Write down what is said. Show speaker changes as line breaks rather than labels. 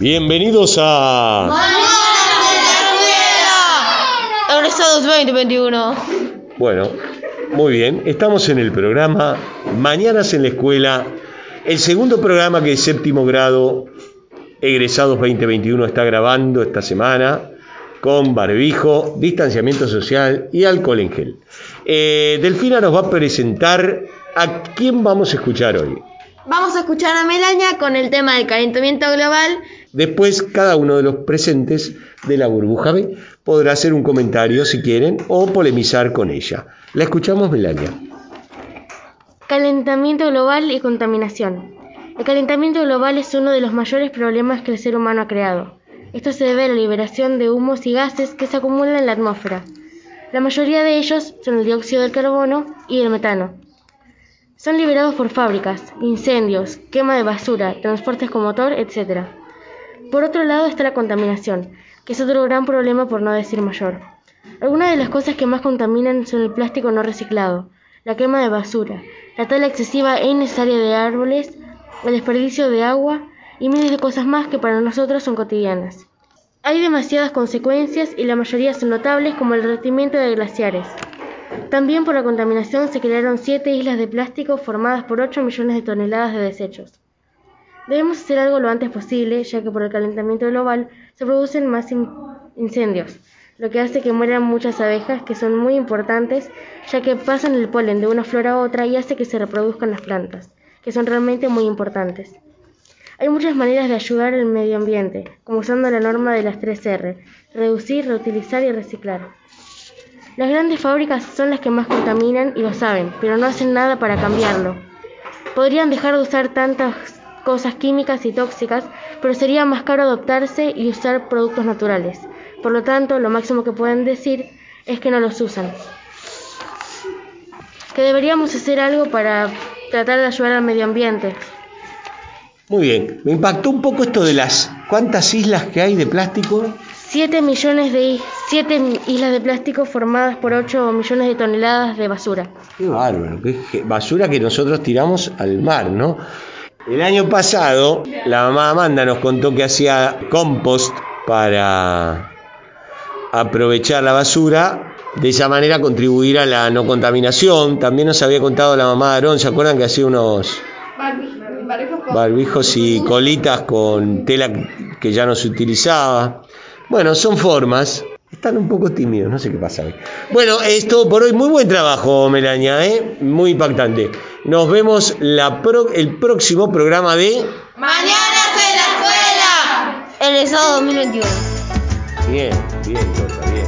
Bienvenidos a...
Egresados 2021.
Bueno, muy bien, estamos en el programa Mañanas en la Escuela, el segundo programa que el séptimo grado Egresados 2021 está grabando esta semana con barbijo, distanciamiento social y alcohol en gel. Eh, Delfina nos va a presentar a quién vamos a escuchar hoy.
Vamos a escuchar a Melania con el tema del calentamiento global.
Después, cada uno de los presentes de la burbuja B podrá hacer un comentario si quieren o polemizar con ella. La escuchamos, Melania.
Calentamiento global y contaminación. El calentamiento global es uno de los mayores problemas que el ser humano ha creado. Esto se debe a la liberación de humos y gases que se acumulan en la atmósfera. La mayoría de ellos son el dióxido de carbono y el metano. Son liberados por fábricas, incendios, quema de basura, transportes con motor, etc. Por otro lado está la contaminación, que es otro gran problema por no decir mayor. Algunas de las cosas que más contaminan son el plástico no reciclado, la quema de basura, la tala excesiva e innecesaria de árboles, el desperdicio de agua y miles de cosas más que para nosotros son cotidianas. Hay demasiadas consecuencias y la mayoría son notables como el derretimiento de glaciares, también por la contaminación se crearon siete islas de plástico formadas por 8 millones de toneladas de desechos. Debemos hacer algo lo antes posible, ya que por el calentamiento global se producen más incendios, lo que hace que mueran muchas abejas que son muy importantes, ya que pasan el polen de una flor a otra y hace que se reproduzcan las plantas, que son realmente muy importantes. Hay muchas maneras de ayudar al medio ambiente, como usando la norma de las 3R, reducir, reutilizar y reciclar. Las grandes fábricas son las que más contaminan y lo saben, pero no hacen nada para cambiarlo. Podrían dejar de usar tantas cosas químicas y tóxicas, pero sería más caro adoptarse y usar productos naturales. Por lo tanto, lo máximo que pueden decir es que no los usan. Que deberíamos hacer algo para tratar de ayudar al medio ambiente.
Muy bien, me impactó un poco esto de las cuántas islas que hay de plástico
7 millones de 7 islas de plástico formadas por 8 millones de toneladas de basura.
Qué bárbaro, qué basura que nosotros tiramos al mar, ¿no? El año pasado la mamá Amanda nos contó que hacía compost para aprovechar la basura, de esa manera contribuir a la no contaminación. También nos había contado la mamá Aarón, ¿se acuerdan que hacía unos barbijos y colitas con tela que ya no se utilizaba? Bueno, son formas. Están un poco tímidos, no sé qué pasa hoy. Bueno, es todo por hoy. Muy buen trabajo, Melania, ¿eh? Muy impactante. Nos vemos la el próximo programa de...
Mañana en la escuela.
El sábado 2021.
Bien, bien, Jota, bien.